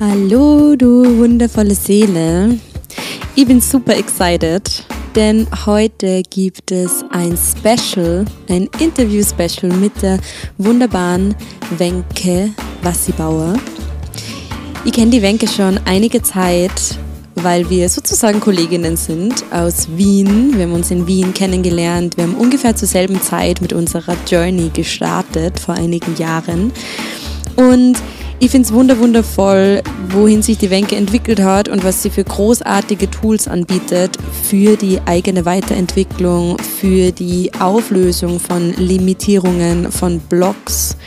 Hallo, du wundervolle Seele. Ich bin super excited, denn heute gibt es ein Special, ein Interview-Special mit der wunderbaren Wenke Wassibauer. Ich kenne die Wenke schon einige Zeit, weil wir sozusagen Kolleginnen sind aus Wien. Wir haben uns in Wien kennengelernt. Wir haben ungefähr zur selben Zeit mit unserer Journey gestartet vor einigen Jahren. Und ich finde es wundervoll, wohin sich die Wenke entwickelt hat und was sie für großartige Tools anbietet für die eigene Weiterentwicklung, für die Auflösung von Limitierungen, von Blocks,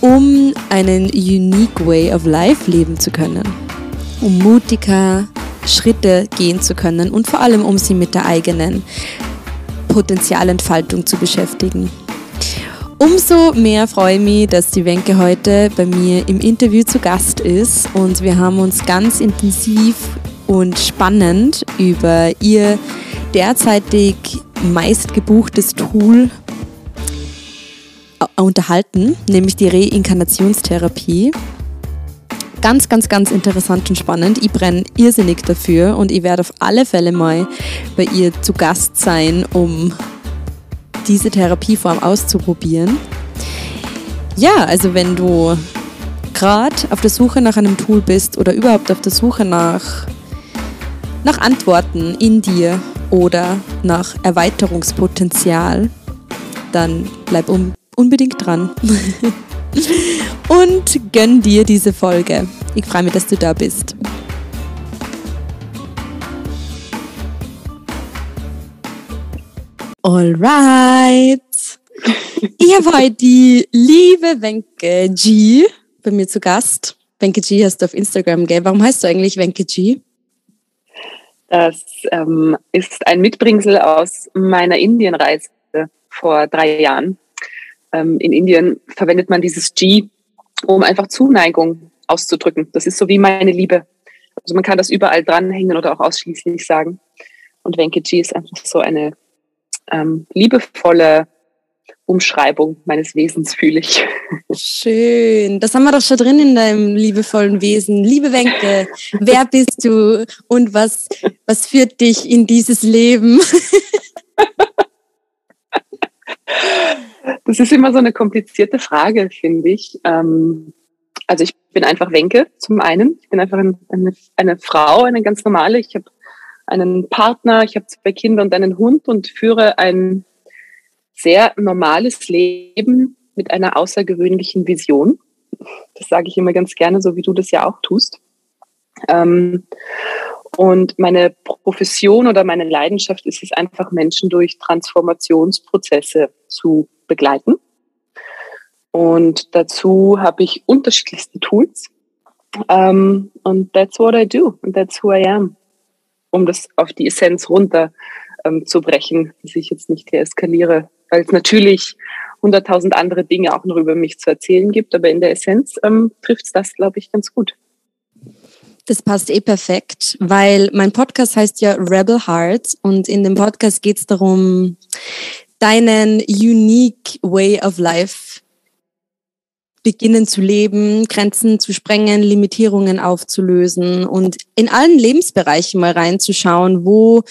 um einen unique way of life leben zu können, um mutiger Schritte gehen zu können und vor allem um sie mit der eigenen Potenzialentfaltung zu beschäftigen. Umso mehr freue ich mich, dass die Wenke heute bei mir im Interview zu Gast ist und wir haben uns ganz intensiv und spannend über ihr derzeitig meistgebuchtes Tool äh, unterhalten, nämlich die Reinkarnationstherapie. Ganz, ganz, ganz interessant und spannend. Ich brenne irrsinnig dafür und ich werde auf alle Fälle mal bei ihr zu Gast sein, um diese Therapieform auszuprobieren. Ja, also wenn du gerade auf der Suche nach einem Tool bist oder überhaupt auf der Suche nach, nach Antworten in dir oder nach Erweiterungspotenzial, dann bleib um, unbedingt dran und gönn dir diese Folge. Ich freue mich, dass du da bist. Alright. Ich habe heute die liebe Wenke G bei mir zu Gast. Wenke G hast du auf Instagram, gell? Warum heißt du eigentlich Wenke G? Das ähm, ist ein Mitbringsel aus meiner Indienreise vor drei Jahren. Ähm, in Indien verwendet man dieses G, um einfach Zuneigung auszudrücken. Das ist so wie meine Liebe. Also man kann das überall dranhängen oder auch ausschließlich sagen. Und Wenke G ist einfach so eine ähm, liebevolle Umschreibung meines Wesens fühle ich. Schön. Das haben wir doch schon drin in deinem liebevollen Wesen. Liebe Wenke, wer bist du und was, was führt dich in dieses Leben? Das ist immer so eine komplizierte Frage, finde ich. Ähm, also ich bin einfach Wenke zum einen. Ich bin einfach eine, eine Frau, eine ganz normale. Ich habe einen Partner, ich habe zwei Kinder und einen Hund und führe ein sehr normales Leben mit einer außergewöhnlichen Vision. Das sage ich immer ganz gerne, so wie du das ja auch tust. Ähm, und meine Profession oder meine Leidenschaft ist es einfach, Menschen durch Transformationsprozesse zu begleiten. Und dazu habe ich unterschiedlichste Tools. Um, und that's what I do and that's who I am um das auf die Essenz runter ähm, zu brechen, dass ich jetzt nicht deeskaliere, weil es natürlich hunderttausend andere Dinge auch noch über mich zu erzählen gibt, aber in der Essenz ähm, trifft es das, glaube ich, ganz gut. Das passt eh perfekt, weil mein Podcast heißt ja Rebel Hearts und in dem Podcast geht es darum, deinen unique way of life beginnen zu leben, Grenzen zu sprengen, Limitierungen aufzulösen und in allen Lebensbereichen mal reinzuschauen, wo,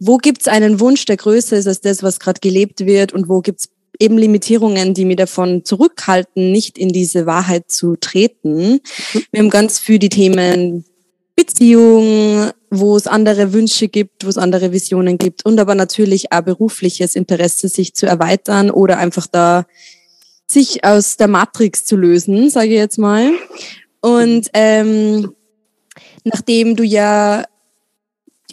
wo gibt es einen Wunsch, der größer ist als das, was gerade gelebt wird und wo gibt es eben Limitierungen, die mir davon zurückhalten, nicht in diese Wahrheit zu treten. Mhm. Wir haben ganz viel die Themen Beziehung, wo es andere Wünsche gibt, wo es andere Visionen gibt und aber natürlich auch berufliches Interesse, sich zu erweitern oder einfach da sich aus der Matrix zu lösen, sage ich jetzt mal. Und ähm, nachdem du ja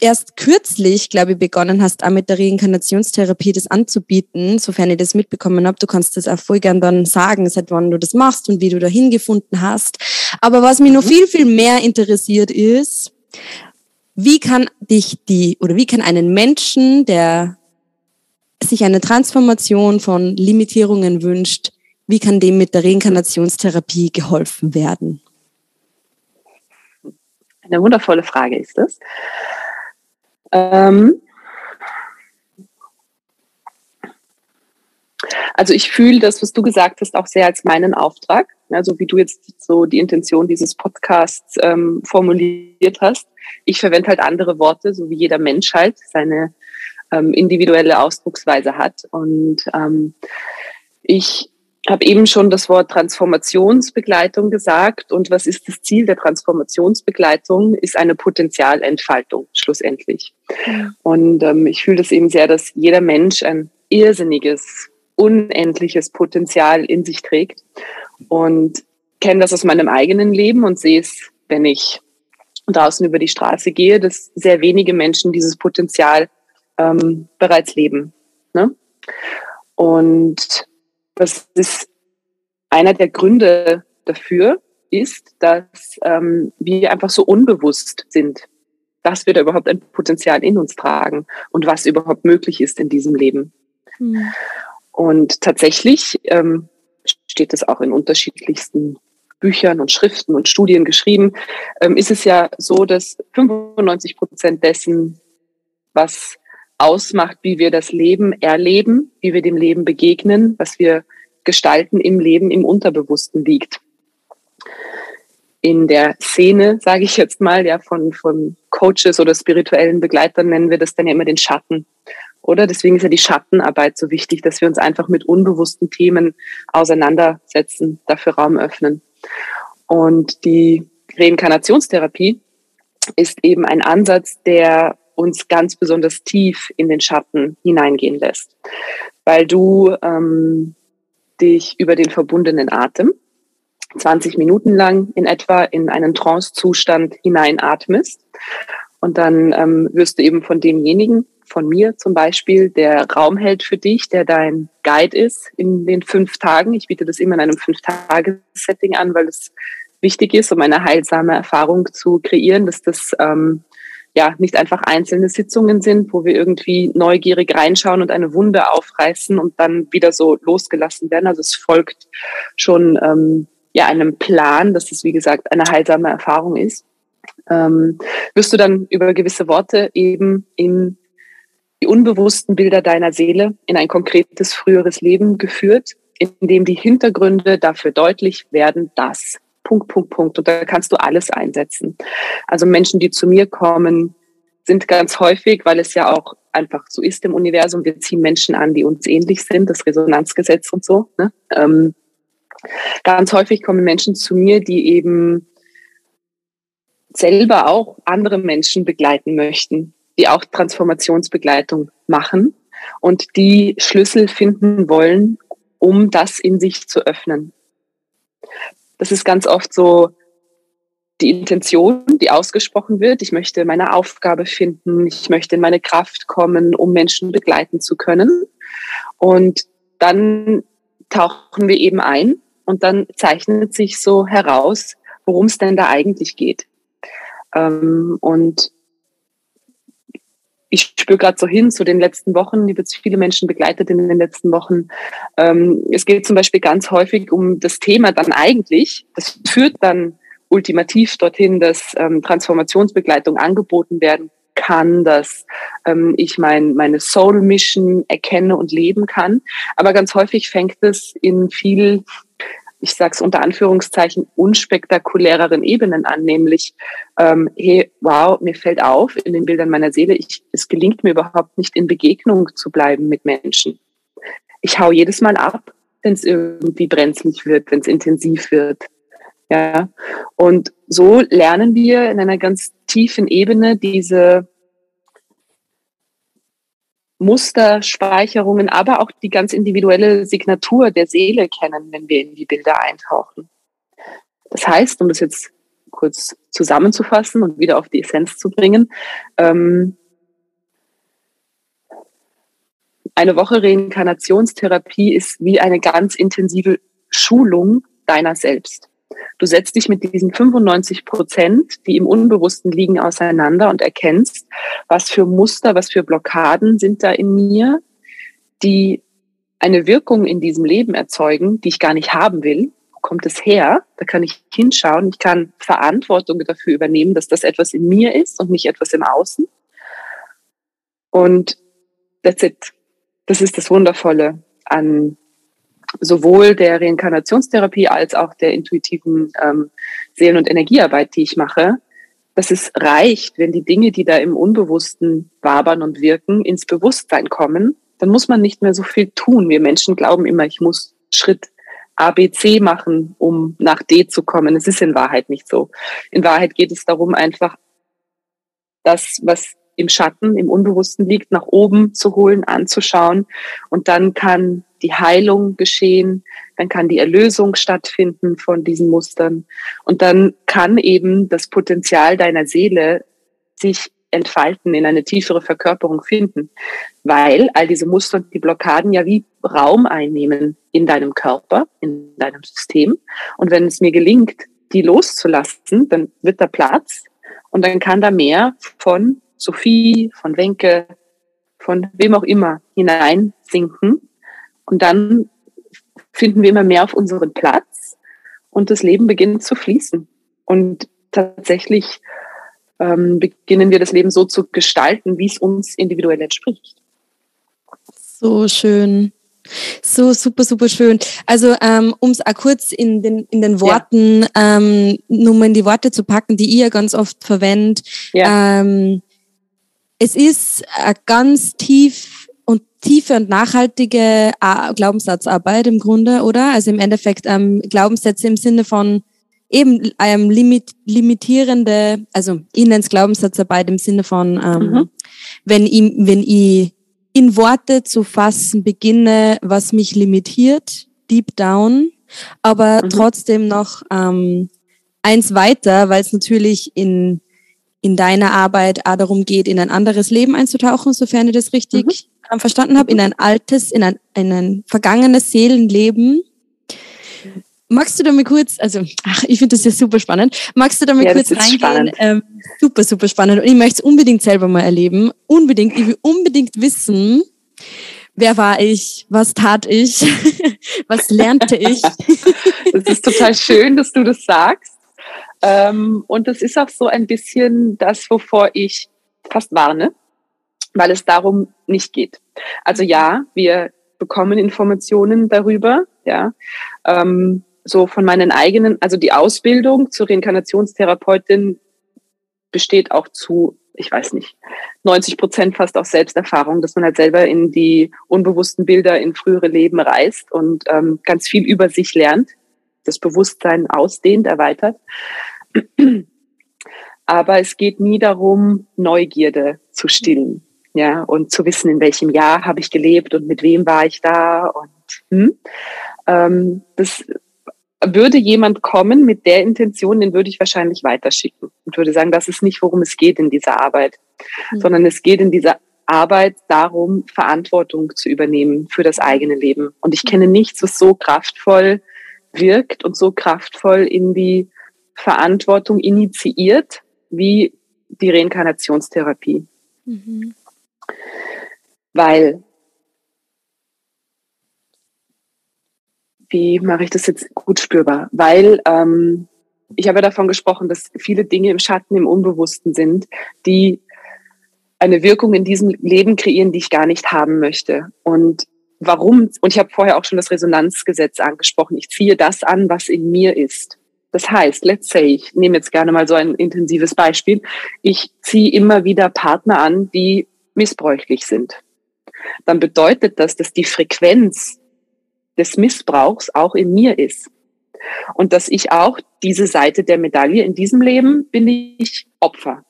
erst kürzlich, glaube ich, begonnen hast, auch mit der Reinkarnationstherapie das anzubieten, sofern ich das mitbekommen habe. Du kannst das auch voll gern dann sagen, seit wann du das machst und wie du dahin gefunden hast. Aber was mich noch mhm. viel, viel mehr interessiert ist, wie kann dich die oder wie kann einen Menschen, der sich eine Transformation von Limitierungen wünscht, wie kann dem mit der Reinkarnationstherapie geholfen werden? Eine wundervolle Frage ist das. Ähm also ich fühle das, was du gesagt hast, auch sehr als meinen Auftrag. Ja, so wie du jetzt so die Intention dieses Podcasts ähm, formuliert hast. Ich verwende halt andere Worte, so wie jeder Mensch halt seine ähm, individuelle Ausdrucksweise hat. Und ähm, ich habe eben schon das Wort Transformationsbegleitung gesagt. Und was ist das Ziel der Transformationsbegleitung? Ist eine Potenzialentfaltung schlussendlich. Und ähm, ich fühle das eben sehr, dass jeder Mensch ein irrsinniges, unendliches Potenzial in sich trägt. Und kenne das aus meinem eigenen Leben und sehe es, wenn ich draußen über die Straße gehe, dass sehr wenige Menschen dieses Potenzial ähm, bereits leben. Ne? Und das ist einer der Gründe dafür, ist, dass ähm, wir einfach so unbewusst sind, dass wir da überhaupt ein Potenzial in uns tragen und was überhaupt möglich ist in diesem Leben. Mhm. Und tatsächlich ähm, steht es auch in unterschiedlichsten Büchern und Schriften und Studien geschrieben, ähm, ist es ja so, dass 95 Prozent dessen, was ausmacht, wie wir das Leben erleben, wie wir dem Leben begegnen, was wir gestalten im Leben, im Unterbewussten liegt. In der Szene, sage ich jetzt mal, ja, von, von Coaches oder spirituellen Begleitern nennen wir das dann ja immer den Schatten. Oder? Deswegen ist ja die Schattenarbeit so wichtig, dass wir uns einfach mit unbewussten Themen auseinandersetzen, dafür Raum öffnen. Und die Reinkarnationstherapie ist eben ein Ansatz, der uns ganz besonders tief in den Schatten hineingehen lässt, weil du ähm, dich über den verbundenen Atem 20 Minuten lang in etwa in einen Trance-Zustand hineinatmest und dann ähm, wirst du eben von demjenigen, von mir zum Beispiel, der Raum hält für dich, der dein Guide ist in den fünf Tagen. Ich biete das immer in einem Fünf-Tage-Setting an, weil es wichtig ist, um eine heilsame Erfahrung zu kreieren, dass das ähm, ja nicht einfach einzelne Sitzungen sind, wo wir irgendwie neugierig reinschauen und eine Wunde aufreißen und dann wieder so losgelassen werden. Also es folgt schon ähm, ja einem Plan, dass es wie gesagt eine heilsame Erfahrung ist. Ähm, wirst du dann über gewisse Worte eben in die unbewussten Bilder deiner Seele in ein konkretes früheres Leben geführt, in dem die Hintergründe dafür deutlich werden, dass Punkt, Punkt, Punkt. Und da kannst du alles einsetzen. Also Menschen, die zu mir kommen, sind ganz häufig, weil es ja auch einfach so ist im Universum, wir ziehen Menschen an, die uns ähnlich sind, das Resonanzgesetz und so. Ne? Ähm, ganz häufig kommen Menschen zu mir, die eben selber auch andere Menschen begleiten möchten, die auch Transformationsbegleitung machen und die Schlüssel finden wollen, um das in sich zu öffnen das ist ganz oft so die Intention, die ausgesprochen wird. Ich möchte meine Aufgabe finden, ich möchte in meine Kraft kommen, um Menschen begleiten zu können. Und dann tauchen wir eben ein und dann zeichnet sich so heraus, worum es denn da eigentlich geht. Ähm, und ich spüre gerade so hin zu den letzten Wochen, ich jetzt viele Menschen begleitet in den letzten Wochen. Ähm, es geht zum Beispiel ganz häufig um das Thema dann eigentlich, das führt dann ultimativ dorthin, dass ähm, Transformationsbegleitung angeboten werden kann, dass ähm, ich mein, meine Soul Mission erkenne und leben kann. Aber ganz häufig fängt es in viel ich sage es unter Anführungszeichen, unspektakuläreren Ebenen an, nämlich, ähm, hey, wow, mir fällt auf in den Bildern meiner Seele, ich, es gelingt mir überhaupt nicht in Begegnung zu bleiben mit Menschen. Ich hau jedes Mal ab, wenn es irgendwie brenzlig wird, wenn es intensiv wird. Ja, und so lernen wir in einer ganz tiefen Ebene diese Musterspeicherungen, aber auch die ganz individuelle Signatur der Seele kennen, wenn wir in die Bilder eintauchen. Das heißt, um das jetzt kurz zusammenzufassen und wieder auf die Essenz zu bringen, ähm, eine Woche Reinkarnationstherapie ist wie eine ganz intensive Schulung deiner selbst. Du setzt dich mit diesen 95 Prozent, die im Unbewussten liegen, auseinander und erkennst, was für Muster, was für Blockaden sind da in mir, die eine Wirkung in diesem Leben erzeugen, die ich gar nicht haben will. Wo kommt es her? Da kann ich hinschauen. Ich kann Verantwortung dafür übernehmen, dass das etwas in mir ist und nicht etwas im Außen. Und that's it. Das ist das Wundervolle an sowohl der Reinkarnationstherapie als auch der intuitiven ähm, Seelen- und Energiearbeit, die ich mache, dass es reicht, wenn die Dinge, die da im Unbewussten wabern und wirken, ins Bewusstsein kommen, dann muss man nicht mehr so viel tun. Wir Menschen glauben immer, ich muss Schritt A, B, C machen, um nach D zu kommen. Es ist in Wahrheit nicht so. In Wahrheit geht es darum, einfach das, was im Schatten, im Unbewussten liegt, nach oben zu holen, anzuschauen. Und dann kann die Heilung geschehen, dann kann die Erlösung stattfinden von diesen Mustern. Und dann kann eben das Potenzial deiner Seele sich entfalten, in eine tiefere Verkörperung finden, weil all diese Muster und die Blockaden ja wie Raum einnehmen in deinem Körper, in deinem System. Und wenn es mir gelingt, die loszulassen, dann wird da Platz und dann kann da mehr von Sophie, von Wenke, von wem auch immer hineinsinken. Und dann finden wir immer mehr auf unseren Platz und das Leben beginnt zu fließen. Und tatsächlich ähm, beginnen wir das Leben so zu gestalten, wie es uns individuell entspricht. So schön. So super, super schön. Also ähm, um es auch kurz in den, in den Worten, ja. ähm, nur mal in die Worte zu packen, die ihr ganz oft verwendet. Ja. Ähm, es ist eine ganz tief tiefe und nachhaltige äh, Glaubenssatzarbeit im Grunde, oder? Also im Endeffekt ähm, Glaubenssätze im Sinne von eben ähm, limit, limitierende, also ich nenne es Glaubenssatzarbeit im Sinne von, ähm, mhm. wenn, ich, wenn ich in Worte zu fassen beginne, was mich limitiert, deep down, aber mhm. trotzdem noch ähm, eins weiter, weil es natürlich in in deiner Arbeit auch darum geht, in ein anderes Leben einzutauchen, sofern ich das richtig mhm. verstanden habe, in ein altes, in ein, in ein vergangenes Seelenleben. Magst du da mal kurz, also ach, ich finde das ja super spannend, magst du da mal ja, kurz reingehen? Ähm, super, super spannend. Und ich möchte es unbedingt selber mal erleben. Unbedingt. Ich will unbedingt wissen, wer war ich, was tat ich, was lernte ich. das ist total schön, dass du das sagst. Ähm, und das ist auch so ein bisschen das, wovor ich fast warne, weil es darum nicht geht. Also ja, wir bekommen Informationen darüber, ja. Ähm, so von meinen eigenen, also die Ausbildung zur Reinkarnationstherapeutin besteht auch zu, ich weiß nicht, 90 Prozent fast aus Selbsterfahrung, dass man halt selber in die unbewussten Bilder in frühere Leben reist und ähm, ganz viel über sich lernt, das Bewusstsein ausdehnt, erweitert. Aber es geht nie darum, Neugierde zu stillen, ja, und zu wissen, in welchem Jahr habe ich gelebt und mit wem war ich da und hm, ähm, das würde jemand kommen mit der Intention, den würde ich wahrscheinlich weiterschicken und würde sagen, das ist nicht, worum es geht in dieser Arbeit, mhm. sondern es geht in dieser Arbeit darum, Verantwortung zu übernehmen für das eigene Leben. Und ich kenne nichts, was so kraftvoll wirkt und so kraftvoll in die Verantwortung initiiert wie die Reinkarnationstherapie. Mhm. Weil, wie mache ich das jetzt gut spürbar? Weil ähm, ich habe davon gesprochen, dass viele Dinge im Schatten, im Unbewussten sind, die eine Wirkung in diesem Leben kreieren, die ich gar nicht haben möchte. Und warum? Und ich habe vorher auch schon das Resonanzgesetz angesprochen. Ich ziehe das an, was in mir ist. Das heißt, let's say, ich nehme jetzt gerne mal so ein intensives Beispiel. Ich ziehe immer wieder Partner an, die missbräuchlich sind. Dann bedeutet das, dass die Frequenz des Missbrauchs auch in mir ist. Und dass ich auch diese Seite der Medaille in diesem Leben bin ich Opfer.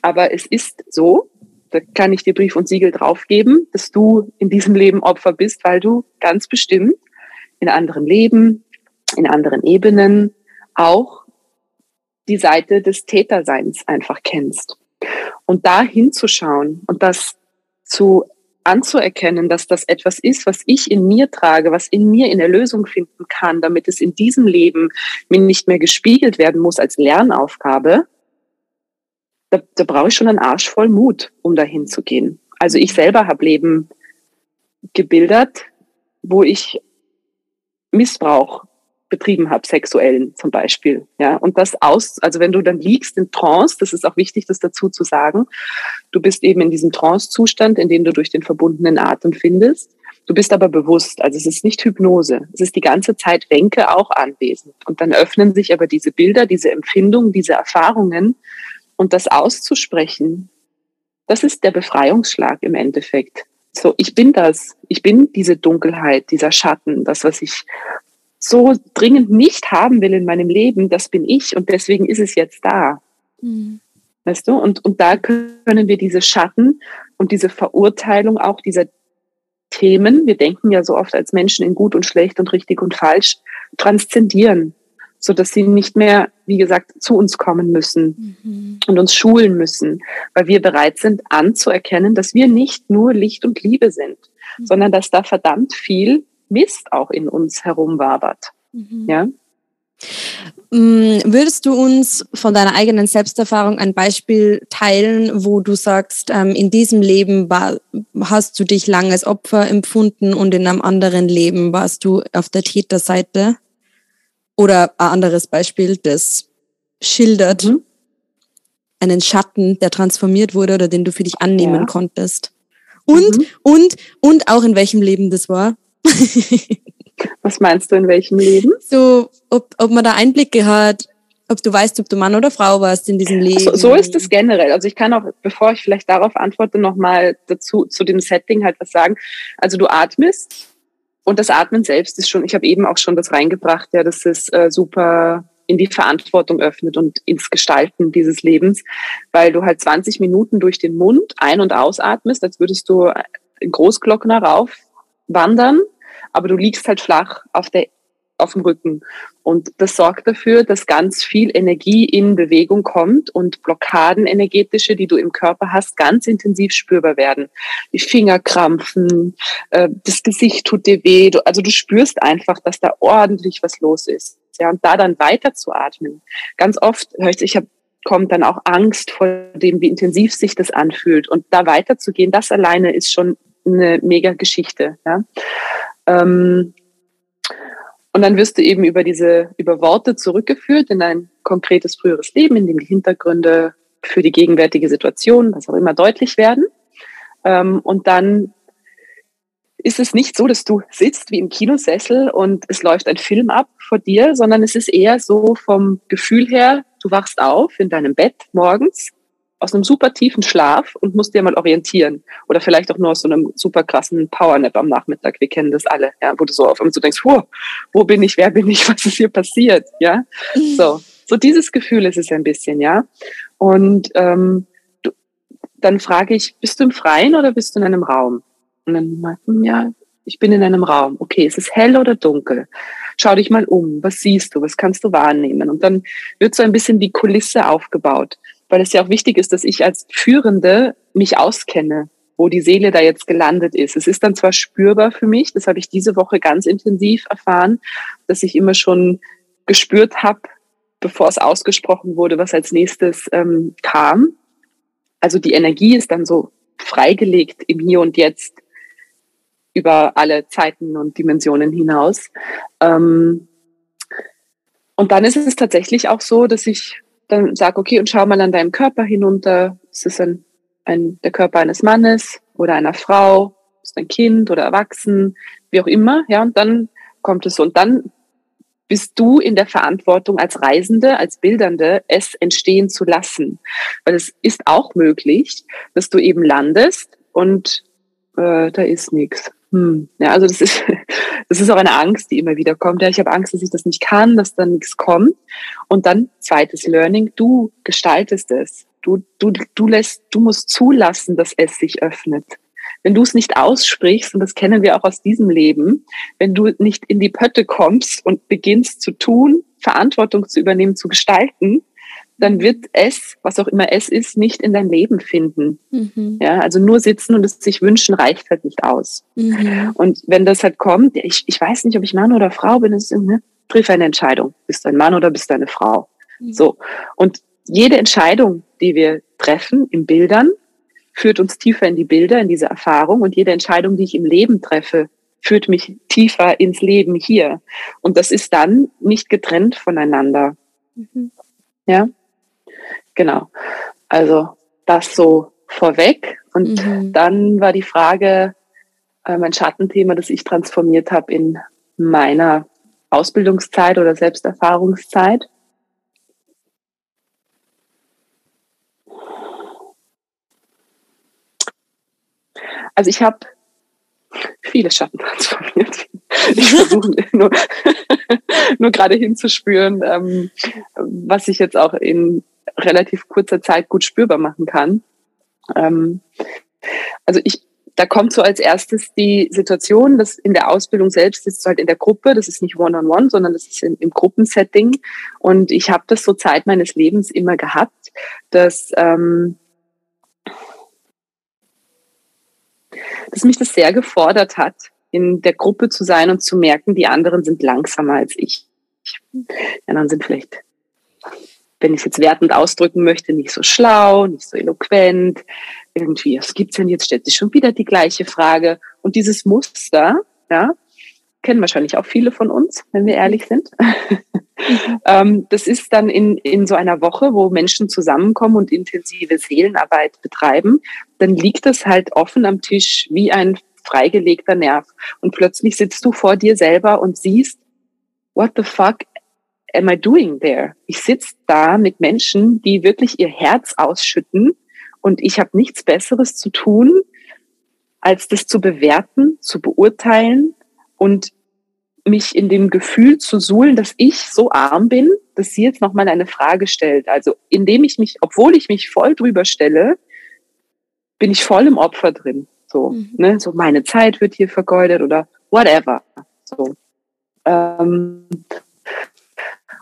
Aber es ist so, da kann ich dir Brief und Siegel draufgeben, dass du in diesem Leben Opfer bist, weil du ganz bestimmt in anderen Leben, in anderen Ebenen auch die Seite des Täterseins einfach kennst. Und da hinzuschauen und das zu anzuerkennen, dass das etwas ist, was ich in mir trage, was in mir in der Lösung finden kann, damit es in diesem Leben mir nicht mehr gespiegelt werden muss als Lernaufgabe, da, da brauche ich schon einen Arsch voll Mut, um dahin zu gehen. Also ich selber habe Leben gebildert, wo ich Missbrauch betrieben habe, sexuellen zum Beispiel. Ja, und das aus, also wenn du dann liegst in Trance, das ist auch wichtig, das dazu zu sagen, du bist eben in diesem Trance-Zustand, in dem du durch den verbundenen Atem findest. Du bist aber bewusst, also es ist nicht Hypnose, es ist die ganze Zeit Wenke auch anwesend. Und dann öffnen sich aber diese Bilder, diese Empfindungen, diese Erfahrungen und das auszusprechen, das ist der Befreiungsschlag im Endeffekt. So, ich bin das, ich bin diese Dunkelheit, dieser Schatten, das, was ich so dringend nicht haben will in meinem Leben, das bin ich und deswegen ist es jetzt da. Mhm. Weißt du? Und, und da können wir diese Schatten und diese Verurteilung auch dieser Themen, wir denken ja so oft als Menschen in gut und schlecht und richtig und falsch, transzendieren, so dass sie nicht mehr, wie gesagt, zu uns kommen müssen mhm. und uns schulen müssen, weil wir bereit sind anzuerkennen, dass wir nicht nur Licht und Liebe sind, mhm. sondern dass da verdammt viel Mist auch in uns herumwabert. Mhm. Ja? Mm, würdest du uns von deiner eigenen Selbsterfahrung ein Beispiel teilen, wo du sagst, ähm, in diesem Leben war, hast du dich lange als Opfer empfunden und in einem anderen Leben warst du auf der Täterseite? Oder ein anderes Beispiel, das schildert mhm. einen Schatten, der transformiert wurde oder den du für dich annehmen ja. konntest. Und, mhm. und, und auch in welchem Leben das war. Was meinst du, in welchem Leben? So, ob, ob man da Einblicke hat, ob du weißt, ob du Mann oder Frau warst in diesem Leben. So, so ist es generell. Also ich kann auch, bevor ich vielleicht darauf antworte, nochmal dazu, zu dem Setting halt was sagen. Also du atmest und das Atmen selbst ist schon, ich habe eben auch schon das reingebracht, ja, dass es äh, super in die Verantwortung öffnet und ins Gestalten dieses Lebens, weil du halt 20 Minuten durch den Mund ein- und ausatmest, als würdest du in Großglockner rauf wandern aber du liegst halt flach auf der auf dem Rücken. Und das sorgt dafür, dass ganz viel Energie in Bewegung kommt und Blockaden energetische, die du im Körper hast, ganz intensiv spürbar werden. Die Finger krampfen, äh, das Gesicht tut dir weh. also du spürst einfach, dass da ordentlich was los ist. Ja, und da dann weiter zu atmen. Ganz oft höre ich, ich habe kommt dann auch Angst vor dem, wie intensiv sich das anfühlt. Und da weiterzugehen, das alleine ist schon eine mega Geschichte. Ja? Ähm, und dann wirst du eben über diese, über Worte zurückgeführt in ein konkretes früheres Leben, in dem die Hintergründe für die gegenwärtige Situation, was auch immer, deutlich werden. Ähm, und dann ist es nicht so, dass du sitzt wie im Kinosessel und es läuft ein Film ab vor dir, sondern es ist eher so vom Gefühl her, du wachst auf in deinem Bett morgens aus einem super tiefen Schlaf und musst dir mal orientieren. Oder vielleicht auch nur aus so einem super krassen Powernap am Nachmittag. Wir kennen das alle, ja, wo du so auf einmal so denkst, wo, wo bin ich, wer bin ich, was ist hier passiert, ja. So, so dieses Gefühl ist es ein bisschen, ja. Und ähm, du, dann frage ich, bist du im Freien oder bist du in einem Raum? Und dann meint ja, ich bin in einem Raum. Okay, ist es hell oder dunkel? Schau dich mal um. Was siehst du? Was kannst du wahrnehmen? Und dann wird so ein bisschen die Kulisse aufgebaut weil es ja auch wichtig ist, dass ich als Führende mich auskenne, wo die Seele da jetzt gelandet ist. Es ist dann zwar spürbar für mich, das habe ich diese Woche ganz intensiv erfahren, dass ich immer schon gespürt habe, bevor es ausgesprochen wurde, was als nächstes ähm, kam. Also die Energie ist dann so freigelegt im Hier und Jetzt über alle Zeiten und Dimensionen hinaus. Ähm, und dann ist es tatsächlich auch so, dass ich dann sag, okay, und schau mal an deinem Körper hinunter. Ist es ein, ein, der Körper eines Mannes oder einer Frau? Ist ein Kind oder erwachsen? Wie auch immer. Ja, und dann kommt es so. Und dann bist du in der Verantwortung als Reisende, als Bildernde, es entstehen zu lassen. Weil es ist auch möglich, dass du eben landest und äh, da ist nichts. Hm. Ja, also das ist, das ist auch eine Angst, die immer wieder kommt. Ja, ich habe Angst, dass ich das nicht kann, dass dann nichts kommt. Und dann zweites Learning, du gestaltest es. Du, du, du lässt, du musst zulassen, dass es sich öffnet. Wenn du es nicht aussprichst, und das kennen wir auch aus diesem Leben, wenn du nicht in die Pötte kommst und beginnst zu tun, Verantwortung zu übernehmen, zu gestalten, dann wird es, was auch immer es ist, nicht in dein Leben finden. Mhm. Ja, also nur sitzen und es sich wünschen reicht halt nicht aus. Mhm. Und wenn das halt kommt, ich, ich weiß nicht, ob ich Mann oder Frau bin, ist, ne, triff eine Entscheidung. Bist du ein Mann oder bist du eine Frau? Mhm. So. Und jede Entscheidung, die wir treffen in Bildern, führt uns tiefer in die Bilder, in diese Erfahrung. Und jede Entscheidung, die ich im Leben treffe, führt mich tiefer ins Leben hier. Und das ist dann nicht getrennt voneinander. Mhm. Ja. Genau. Also das so vorweg. Und mhm. dann war die Frage, äh, mein Schattenthema, das ich transformiert habe in meiner Ausbildungszeit oder Selbsterfahrungszeit. Also ich habe viele Schatten transformiert. Ich versuche nur, nur gerade hinzuspüren, ähm, was ich jetzt auch in relativ kurzer Zeit gut spürbar machen kann. Ähm, also ich, da kommt so als erstes die Situation, dass in der Ausbildung selbst ist halt in der Gruppe, das ist nicht One-on-One, -on -one, sondern das ist in, im Gruppensetting. Und ich habe das so Zeit meines Lebens immer gehabt, dass ähm, dass mich das sehr gefordert hat, in der Gruppe zu sein und zu merken, die anderen sind langsamer als ich. Die anderen sind vielleicht, wenn ich es jetzt wertend ausdrücken möchte, nicht so schlau, nicht so eloquent. Irgendwie, was gibt's denn jetzt? Stellt sich schon wieder die gleiche Frage. Und dieses Muster, ja, kennen wahrscheinlich auch viele von uns, wenn wir ehrlich sind. Mhm. das ist dann in, in so einer Woche, wo Menschen zusammenkommen und intensive Seelenarbeit betreiben, dann liegt das halt offen am Tisch wie ein freigelegter Nerv. Und plötzlich sitzt du vor dir selber und siehst, what the fuck am I doing there? Ich sitze da mit Menschen, die wirklich ihr Herz ausschütten und ich habe nichts Besseres zu tun, als das zu bewerten, zu beurteilen und mich in dem Gefühl zu suhlen, dass ich so arm bin, dass sie jetzt nochmal eine Frage stellt. Also indem ich mich, obwohl ich mich voll drüber stelle, bin ich voll im Opfer drin. So, mhm. ne, so meine Zeit wird hier vergeudet oder whatever. So. Ähm,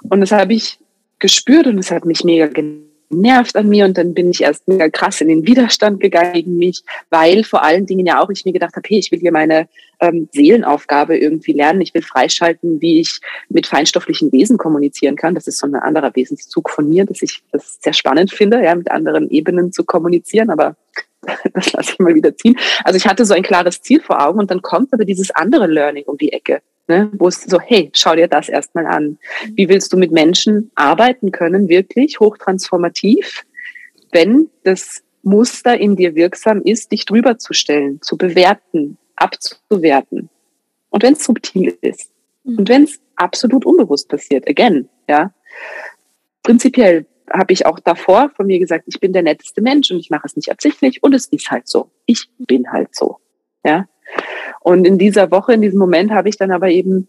und das habe ich gespürt und es hat mich mega genervt an mir und dann bin ich erst mega krass in den Widerstand gegangen gegen mich, weil vor allen Dingen ja auch ich mir gedacht habe, hey, ich will hier meine ähm, Seelenaufgabe irgendwie lernen, ich will freischalten, wie ich mit feinstofflichen Wesen kommunizieren kann. Das ist so ein anderer Wesenszug von mir, dass ich das sehr spannend finde, ja, mit anderen Ebenen zu kommunizieren, aber das lasse ich mal wieder ziehen. Also ich hatte so ein klares Ziel vor Augen und dann kommt aber dieses andere Learning um die Ecke, ne, wo es so, hey, schau dir das erstmal an. Wie willst du mit Menschen arbeiten können, wirklich hochtransformativ, wenn das Muster in dir wirksam ist, dich drüber zu stellen, zu bewerten, abzuwerten. Und wenn es subtil ist mhm. und wenn es absolut unbewusst passiert, again, ja, prinzipiell habe ich auch davor von mir gesagt, ich bin der netteste Mensch und ich mache es nicht absichtlich und es ist halt so. Ich bin halt so. Ja. Und in dieser Woche, in diesem Moment habe ich dann aber eben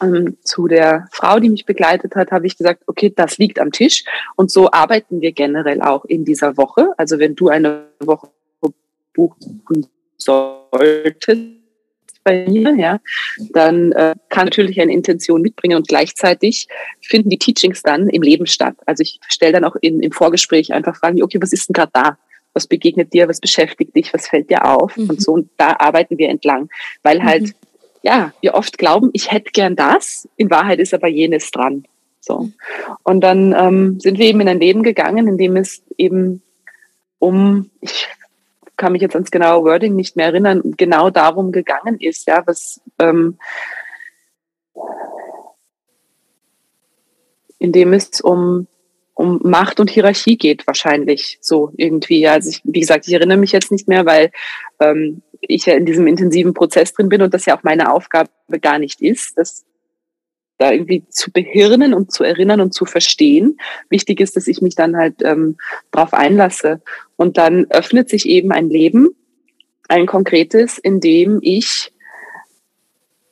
ähm, zu der Frau, die mich begleitet hat, habe ich gesagt, okay, das liegt am Tisch. Und so arbeiten wir generell auch in dieser Woche. Also wenn du eine Woche buchen solltest, bei mir, ja, dann äh, kann natürlich eine Intention mitbringen und gleichzeitig finden die Teachings dann im Leben statt. Also ich stelle dann auch in, im Vorgespräch einfach Fragen, okay, was ist denn gerade da? Was begegnet dir? Was beschäftigt dich? Was fällt dir auf? Mhm. Und so, und da arbeiten wir entlang, weil mhm. halt, ja, wir oft glauben, ich hätte gern das, in Wahrheit ist aber jenes dran. So. Mhm. Und dann ähm, sind wir eben in ein Leben gegangen, in dem es eben um, ich kann mich jetzt ans genaue Wording nicht mehr erinnern, genau darum gegangen ist, ja, was ähm, in dem es um, um Macht und Hierarchie geht, wahrscheinlich so irgendwie. Also ich, wie gesagt, ich erinnere mich jetzt nicht mehr, weil ähm, ich ja in diesem intensiven Prozess drin bin und das ja auch meine Aufgabe gar nicht ist. Das da irgendwie zu behirnen und zu erinnern und zu verstehen. Wichtig ist, dass ich mich dann halt ähm, darauf einlasse. Und dann öffnet sich eben ein Leben, ein konkretes, in dem ich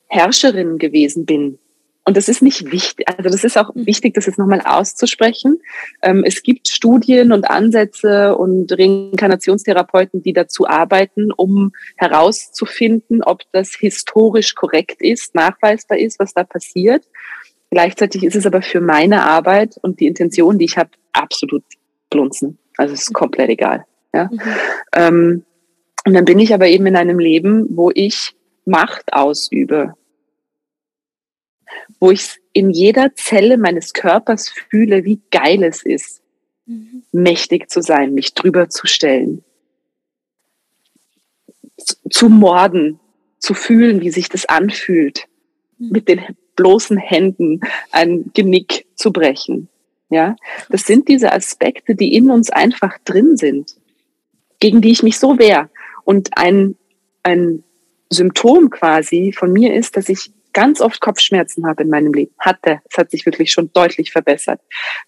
Herrscherin gewesen bin. Und das ist nicht wichtig, also das ist auch wichtig, das jetzt nochmal auszusprechen. Ähm, es gibt Studien und Ansätze und Reinkarnationstherapeuten, die dazu arbeiten, um herauszufinden, ob das historisch korrekt ist, nachweisbar ist, was da passiert. Gleichzeitig ist es aber für meine Arbeit und die Intention, die ich habe, absolut blunzen. Also es ist komplett egal. Ja? Mhm. Ähm, und dann bin ich aber eben in einem Leben, wo ich Macht ausübe, wo ich in jeder Zelle meines Körpers fühle, wie geil es ist, mhm. mächtig zu sein, mich drüber zu stellen, zu, morden, zu fühlen, wie sich das anfühlt, mhm. mit den bloßen Händen ein Genick zu brechen. Ja, das sind diese Aspekte, die in uns einfach drin sind, gegen die ich mich so wehre. Und ein, ein Symptom quasi von mir ist, dass ich ganz oft Kopfschmerzen habe in meinem Leben. Hatte. Es hat sich wirklich schon deutlich verbessert.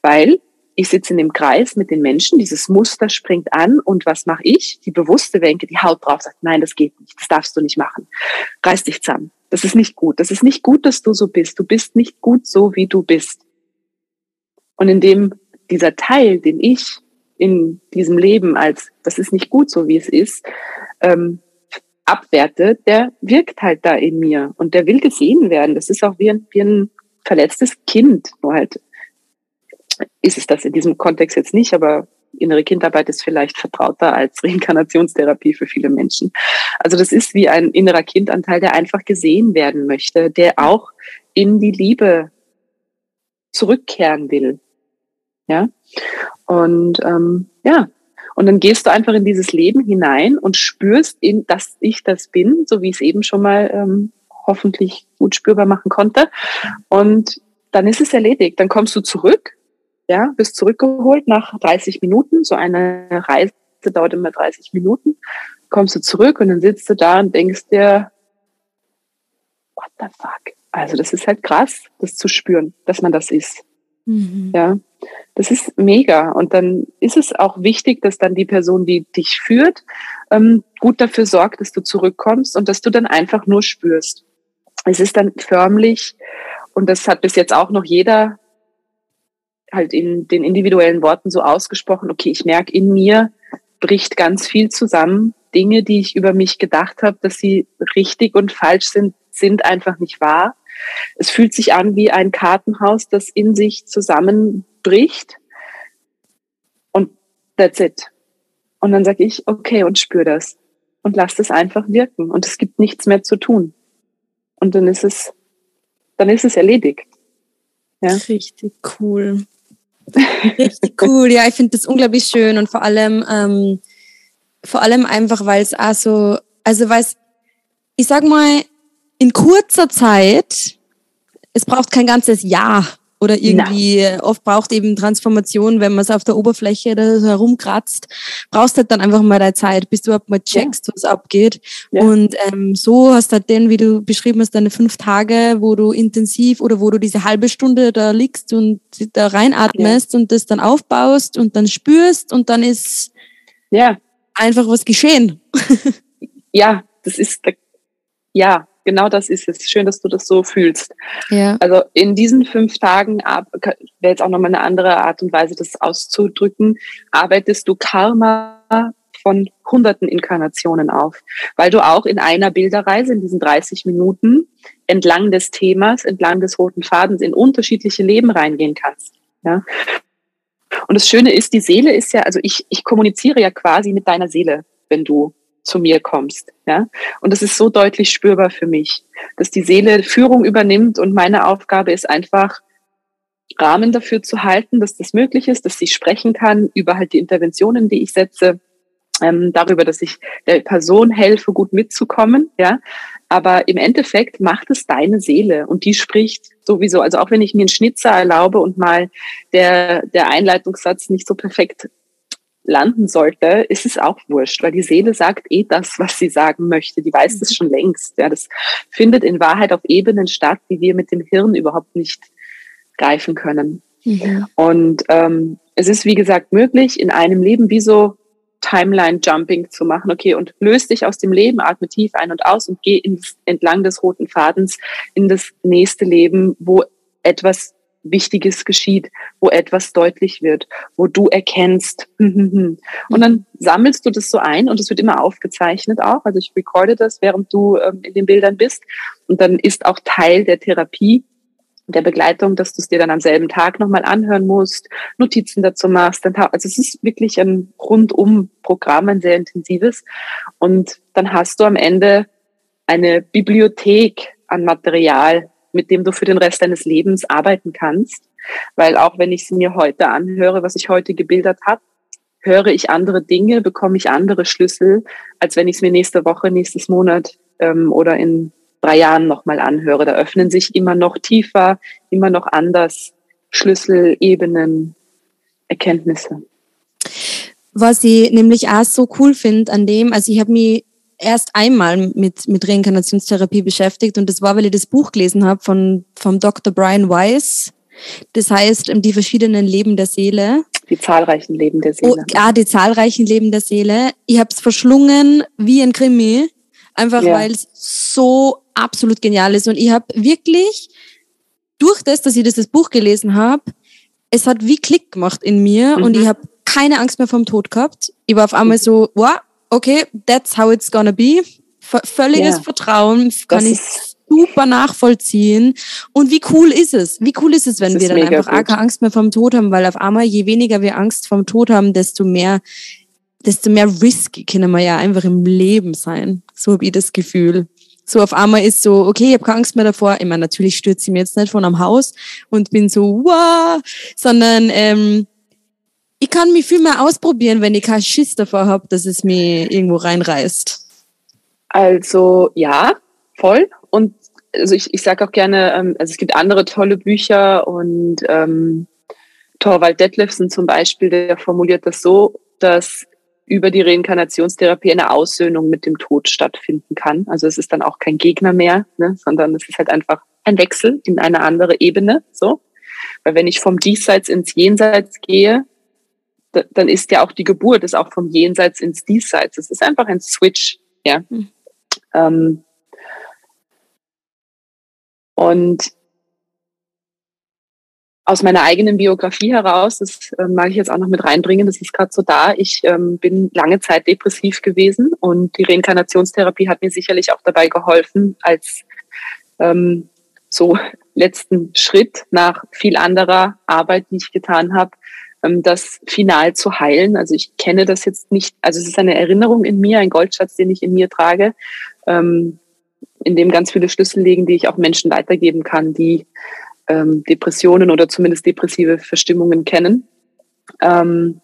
Weil ich sitze in dem Kreis mit den Menschen, dieses Muster springt an und was mache ich? Die bewusste Wenke, die haut drauf, sagt, nein, das geht nicht, das darfst du nicht machen. Reiß dich zusammen. Das ist nicht gut. Das ist nicht gut, dass du so bist. Du bist nicht gut so, wie du bist. Und indem dieser Teil, den ich in diesem Leben als, das ist nicht gut so, wie es ist, ähm, abwerte, der wirkt halt da in mir und der will gesehen werden. Das ist auch wie ein, wie ein verletztes Kind, nur halt ist es das in diesem Kontext jetzt nicht, aber innere Kindarbeit ist vielleicht vertrauter als Reinkarnationstherapie für viele Menschen. Also das ist wie ein innerer Kindanteil, der einfach gesehen werden möchte, der auch in die Liebe zurückkehren will. Ja. Und ähm, ja, und dann gehst du einfach in dieses Leben hinein und spürst, in, dass ich das bin, so wie ich es eben schon mal ähm, hoffentlich gut spürbar machen konnte. Und dann ist es erledigt. Dann kommst du zurück, ja, bist zurückgeholt nach 30 Minuten. So eine Reise dauert immer 30 Minuten. Kommst du zurück und dann sitzt du da und denkst dir, what the fuck? Also das ist halt krass, das zu spüren, dass man das ist. Mhm. Ja, das ist mega. Und dann ist es auch wichtig, dass dann die Person, die dich führt, ähm, gut dafür sorgt, dass du zurückkommst und dass du dann einfach nur spürst. Es ist dann förmlich, und das hat bis jetzt auch noch jeder halt in den individuellen Worten so ausgesprochen, okay, ich merke in mir bricht ganz viel zusammen. Dinge, die ich über mich gedacht habe, dass sie richtig und falsch sind, sind einfach nicht wahr. Es fühlt sich an wie ein Kartenhaus, das in sich zusammenbricht. Und that's it. Und dann sage ich, okay, und spür das. Und lass das einfach wirken. Und es gibt nichts mehr zu tun. Und dann ist es, dann ist es erledigt. Ja? Richtig cool. Richtig cool. Ja, ich finde das unglaublich schön und vor allem, ähm, vor allem einfach, weil es auch so, also weil es, ich sag mal, in kurzer Zeit, es braucht kein ganzes Jahr oder irgendwie, Nein. oft braucht eben Transformation, wenn man es auf der Oberfläche da herumkratzt, brauchst halt dann einfach mal deine Zeit, bis du überhaupt mal checkst, ja. was abgeht. Ja. Und ähm, so hast du halt den, wie du beschrieben hast, deine fünf Tage, wo du intensiv oder wo du diese halbe Stunde da liegst und da reinatmest ja. und das dann aufbaust und dann spürst und dann ist ja einfach was geschehen. ja, das ist, ja, genau das ist es. Schön, dass du das so fühlst. Ja. Also in diesen fünf Tagen wäre jetzt auch nochmal eine andere Art und Weise, das auszudrücken, arbeitest du Karma von hunderten Inkarnationen auf, weil du auch in einer Bilderreise in diesen 30 Minuten entlang des Themas, entlang des roten Fadens in unterschiedliche Leben reingehen kannst. Ja. Und das Schöne ist, die Seele ist ja, also ich, ich kommuniziere ja quasi mit deiner Seele, wenn du zu mir kommst. Ja? Und das ist so deutlich spürbar für mich, dass die Seele Führung übernimmt und meine Aufgabe ist einfach, Rahmen dafür zu halten, dass das möglich ist, dass sie sprechen kann über halt die Interventionen, die ich setze, ähm, darüber, dass ich der Person helfe, gut mitzukommen, ja. Aber im Endeffekt macht es deine Seele und die spricht sowieso. Also auch wenn ich mir einen Schnitzer erlaube und mal der, der Einleitungssatz nicht so perfekt landen sollte, ist es auch wurscht, weil die Seele sagt eh das, was sie sagen möchte. Die weiß das mhm. schon längst. Ja, das findet in Wahrheit auf Ebenen statt, die wir mit dem Hirn überhaupt nicht greifen können. Mhm. Und ähm, es ist, wie gesagt, möglich, in einem Leben wie so Timeline-Jumping zu machen. Okay, und löst dich aus dem Leben, atme tief ein und aus und geh ins, entlang des roten Fadens in das nächste Leben, wo etwas Wichtiges geschieht, wo etwas deutlich wird, wo du erkennst. und dann sammelst du das so ein und es wird immer aufgezeichnet auch. Also ich recorde das, während du ähm, in den Bildern bist. Und dann ist auch Teil der Therapie, der Begleitung, dass du es dir dann am selben Tag nochmal anhören musst, Notizen dazu machst. Also es ist wirklich ein Rundum-Programm, ein sehr intensives. Und dann hast du am Ende eine Bibliothek an Material, mit dem du für den Rest deines Lebens arbeiten kannst. Weil auch wenn ich es mir heute anhöre, was ich heute gebildet habe, höre ich andere Dinge, bekomme ich andere Schlüssel, als wenn ich es mir nächste Woche, nächstes Monat ähm, oder in drei Jahren nochmal anhöre. Da öffnen sich immer noch tiefer, immer noch anders Schlüssel, Ebenen, Erkenntnisse. Was ich nämlich auch so cool finde an dem, also ich habe mich erst einmal mit, mit Reinkarnationstherapie beschäftigt und das war, weil ich das Buch gelesen habe von vom Dr. Brian Weiss. Das heißt, die verschiedenen Leben der Seele. Die zahlreichen Leben der Seele. Oh, ja, die zahlreichen Leben der Seele. Ich habe es verschlungen wie ein Krimi, einfach ja. weil es so absolut genial ist. Und ich habe wirklich durch das, dass ich das, das Buch gelesen habe, es hat wie Klick gemacht in mir mhm. und ich habe keine Angst mehr vom Tod gehabt. Ich war auf einmal so, wow, okay, that's how it's gonna be. V völliges yeah. Vertrauen kann das ich super nachvollziehen. Und wie cool ist es? Wie cool ist es, wenn wir dann einfach gut. keine Angst mehr vom Tod haben? Weil auf einmal, je weniger wir Angst vom Tod haben, desto mehr, desto mehr risky können wir ja einfach im Leben sein. So habe ich das Gefühl. So auf einmal ist so, okay, ich habe keine Angst mehr davor. Ich meine, natürlich stürze ich mir jetzt nicht von am Haus und bin so, wow, sondern ähm, kann mich viel mehr ausprobieren, wenn ich keinen Schiss davor habe, dass es mir irgendwo reinreißt. Also ja, voll. Und also ich, ich sage auch gerne, ähm, also es gibt andere tolle Bücher und ähm, Torvald Detlefsen zum Beispiel, der formuliert das so, dass über die Reinkarnationstherapie eine Aussöhnung mit dem Tod stattfinden kann. Also es ist dann auch kein Gegner mehr, ne, sondern es ist halt einfach ein Wechsel in eine andere Ebene. So, weil wenn ich vom Diesseits ins Jenseits gehe, dann ist ja auch die Geburt ist auch vom Jenseits ins Diesseits. Es ist einfach ein Switch, ja. Mhm. Ähm, und aus meiner eigenen Biografie heraus, das äh, mag ich jetzt auch noch mit reinbringen, das ist gerade so da. Ich ähm, bin lange Zeit depressiv gewesen und die Reinkarnationstherapie hat mir sicherlich auch dabei geholfen, als ähm, so letzten Schritt nach viel anderer Arbeit, die ich getan habe, das final zu heilen. Also ich kenne das jetzt nicht, also es ist eine Erinnerung in mir, ein Goldschatz, den ich in mir trage, ähm, in dem ganz viele Schlüssel liegen, die ich auch Menschen weitergeben kann, die ähm, Depressionen oder zumindest depressive Verstimmungen kennen. Ähm,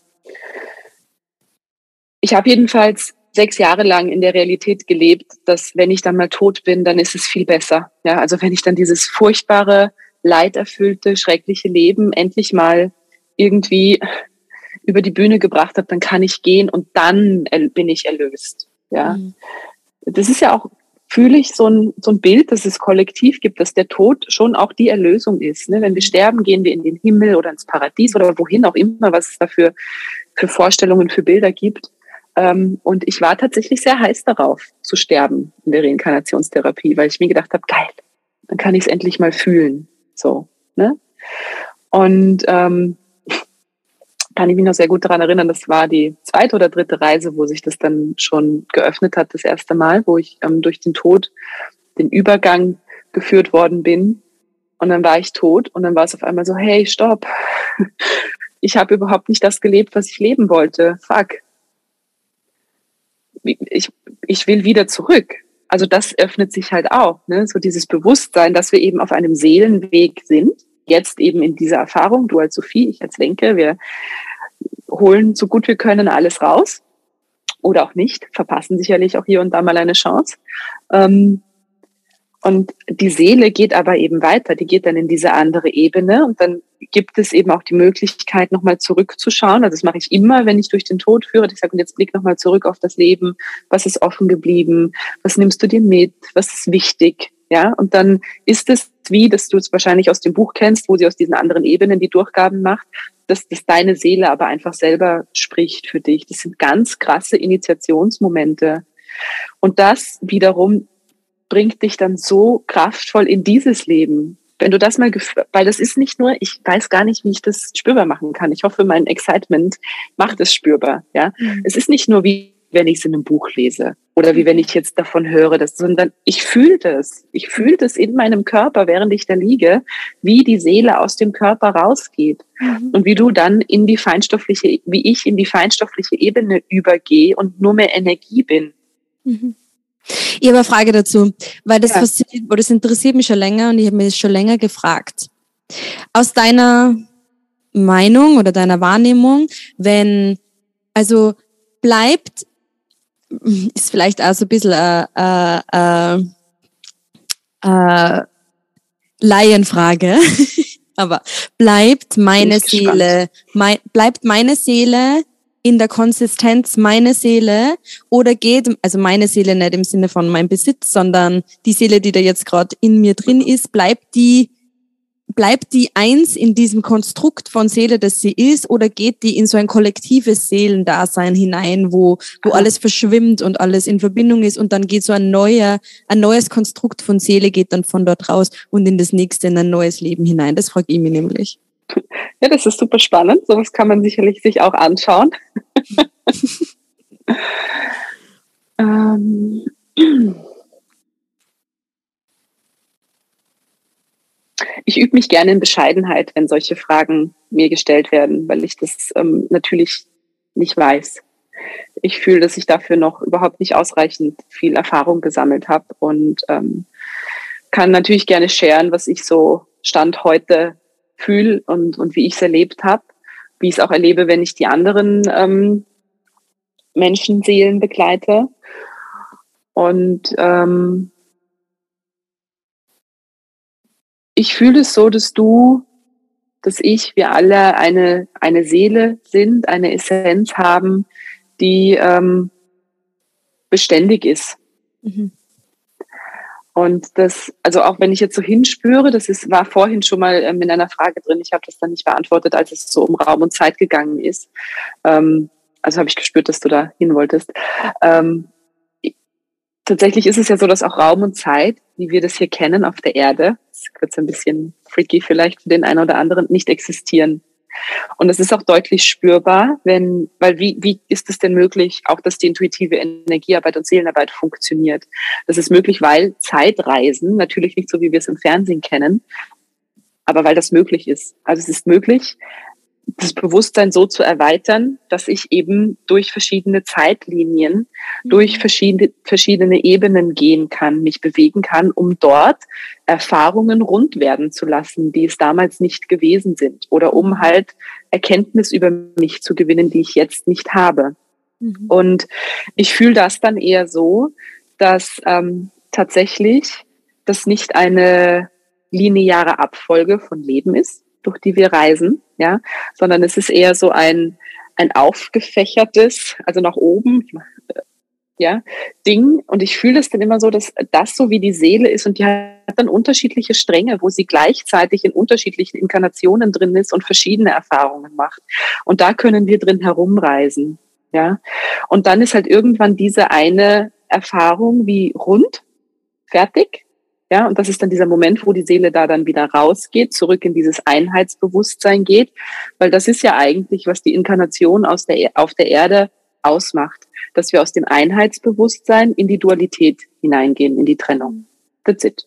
ich habe jedenfalls sechs Jahre lang in der Realität gelebt, dass wenn ich dann mal tot bin, dann ist es viel besser. Ja, also wenn ich dann dieses furchtbare, leiderfüllte, schreckliche Leben endlich mal irgendwie über die Bühne gebracht habe, dann kann ich gehen und dann bin ich erlöst. Ja, mhm. das ist ja auch fühle ich so ein, so ein Bild, dass es kollektiv gibt, dass der Tod schon auch die Erlösung ist. Ne? Wenn wir sterben, gehen wir in den Himmel oder ins Paradies oder wohin auch immer, was es dafür für Vorstellungen, für Bilder gibt. Ähm, und ich war tatsächlich sehr heiß darauf, zu sterben in der Reinkarnationstherapie, weil ich mir gedacht habe, geil, dann kann ich es endlich mal fühlen. So, ne? Und ähm, kann ich mich noch sehr gut daran erinnern, das war die zweite oder dritte Reise, wo sich das dann schon geöffnet hat, das erste Mal, wo ich ähm, durch den Tod den Übergang geführt worden bin. Und dann war ich tot und dann war es auf einmal so, hey, stopp. Ich habe überhaupt nicht das gelebt, was ich leben wollte. Fuck. Ich, ich will wieder zurück. Also das öffnet sich halt auch, ne? so dieses Bewusstsein, dass wir eben auf einem Seelenweg sind. Jetzt eben in dieser Erfahrung, du als Sophie, ich als Lenke, wir holen so gut wir können alles raus oder auch nicht, verpassen sicherlich auch hier und da mal eine Chance. Ähm, und die Seele geht aber eben weiter, die geht dann in diese andere Ebene und dann gibt es eben auch die Möglichkeit, nochmal zurückzuschauen. Also das mache ich immer, wenn ich durch den Tod führe. Ich sage, und jetzt blick nochmal zurück auf das Leben. Was ist offen geblieben? Was nimmst du dir mit? Was ist wichtig? Ja, und dann ist es wie, dass du es wahrscheinlich aus dem Buch kennst, wo sie aus diesen anderen Ebenen die Durchgaben macht, dass, dass deine Seele aber einfach selber spricht für dich. Das sind ganz krasse Initiationsmomente. Und das wiederum bringt dich dann so kraftvoll in dieses Leben. Wenn du das mal, weil das ist nicht nur, ich weiß gar nicht, wie ich das spürbar machen kann. Ich hoffe, mein Excitement macht es spürbar. Ja, mhm. es ist nicht nur wie wenn ich es in einem Buch lese oder wie wenn ich jetzt davon höre, dass, sondern ich fühle das. Ich fühle das in meinem Körper, während ich da liege, wie die Seele aus dem Körper rausgeht mhm. und wie du dann in die feinstoffliche, wie ich in die feinstoffliche Ebene übergehe und nur mehr Energie bin. Mhm. Ich habe eine Frage dazu, weil das, ja. fasziniert, das interessiert mich schon länger und ich habe mir das schon länger gefragt. Aus deiner Meinung oder deiner Wahrnehmung, wenn, also bleibt ist vielleicht auch so ein bisschen äh, äh, äh, Laienfrage. Aber bleibt meine Seele, mein, bleibt meine Seele in der Konsistenz meine Seele oder geht, also meine Seele nicht im Sinne von meinem Besitz, sondern die Seele, die da jetzt gerade in mir drin ist, bleibt die bleibt die eins in diesem Konstrukt von Seele, das sie ist, oder geht die in so ein kollektives Seelendasein hinein, wo, wo alles verschwimmt und alles in Verbindung ist und dann geht so ein neuer, ein neues Konstrukt von Seele geht dann von dort raus und in das nächste in ein neues Leben hinein. Das fragt ich mich nämlich. Ja, das ist super spannend. Sowas kann man sicherlich sich auch anschauen. ähm. Ich übe mich gerne in Bescheidenheit, wenn solche Fragen mir gestellt werden, weil ich das ähm, natürlich nicht weiß. Ich fühle, dass ich dafür noch überhaupt nicht ausreichend viel Erfahrung gesammelt habe und ähm, kann natürlich gerne scheren, was ich so Stand heute fühle und, und wie ich es erlebt habe, wie ich es auch erlebe, wenn ich die anderen ähm, Menschenseelen begleite. Und ähm, ich fühle es so, dass du, dass ich, wir alle eine, eine Seele sind, eine Essenz haben, die ähm, beständig ist. Mhm. Und das, also auch wenn ich jetzt so hinspüre, das ist, war vorhin schon mal ähm, in einer Frage drin, ich habe das dann nicht beantwortet, als es so um Raum und Zeit gegangen ist. Ähm, also habe ich gespürt, dass du da hin wolltest. Ähm, tatsächlich ist es ja so, dass auch Raum und Zeit, wie wir das hier kennen auf der Erde, das ist kurz ein bisschen freaky vielleicht für den einen oder anderen, nicht existieren. Und es ist auch deutlich spürbar, wenn, weil wie, wie ist es denn möglich, auch dass die intuitive Energiearbeit und Seelenarbeit funktioniert? Das ist möglich, weil Zeitreisen, natürlich nicht so, wie wir es im Fernsehen kennen, aber weil das möglich ist. Also es ist möglich, das Bewusstsein so zu erweitern, dass ich eben durch verschiedene Zeitlinien, mhm. durch verschiedene, verschiedene Ebenen gehen kann, mich bewegen kann, um dort Erfahrungen rund werden zu lassen, die es damals nicht gewesen sind oder um mhm. halt Erkenntnis über mich zu gewinnen, die ich jetzt nicht habe. Mhm. Und ich fühle das dann eher so, dass ähm, tatsächlich das nicht eine lineare Abfolge von Leben ist, durch die wir reisen, ja, sondern es ist eher so ein, ein aufgefächertes, also nach oben, ja, Ding. Und ich fühle es dann immer so, dass das so wie die Seele ist und die hat dann unterschiedliche Stränge, wo sie gleichzeitig in unterschiedlichen Inkarnationen drin ist und verschiedene Erfahrungen macht. Und da können wir drin herumreisen, ja. Und dann ist halt irgendwann diese eine Erfahrung wie rund, fertig, ja, und das ist dann dieser Moment, wo die Seele da dann wieder rausgeht, zurück in dieses Einheitsbewusstsein geht, weil das ist ja eigentlich, was die Inkarnation aus der, e-, auf der Erde ausmacht, dass wir aus dem Einheitsbewusstsein in die Dualität hineingehen, in die Trennung. That's it.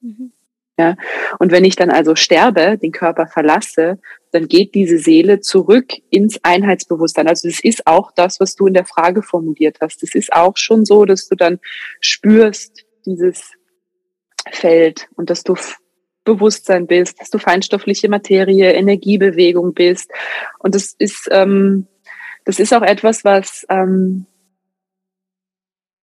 Mhm. Ja, und wenn ich dann also sterbe, den Körper verlasse, dann geht diese Seele zurück ins Einheitsbewusstsein. Also das ist auch das, was du in der Frage formuliert hast. Das ist auch schon so, dass du dann spürst, dieses Feld und dass du Bewusstsein bist, dass du feinstoffliche Materie, Energiebewegung bist. Und das ist, ähm, das ist auch etwas, was, ähm,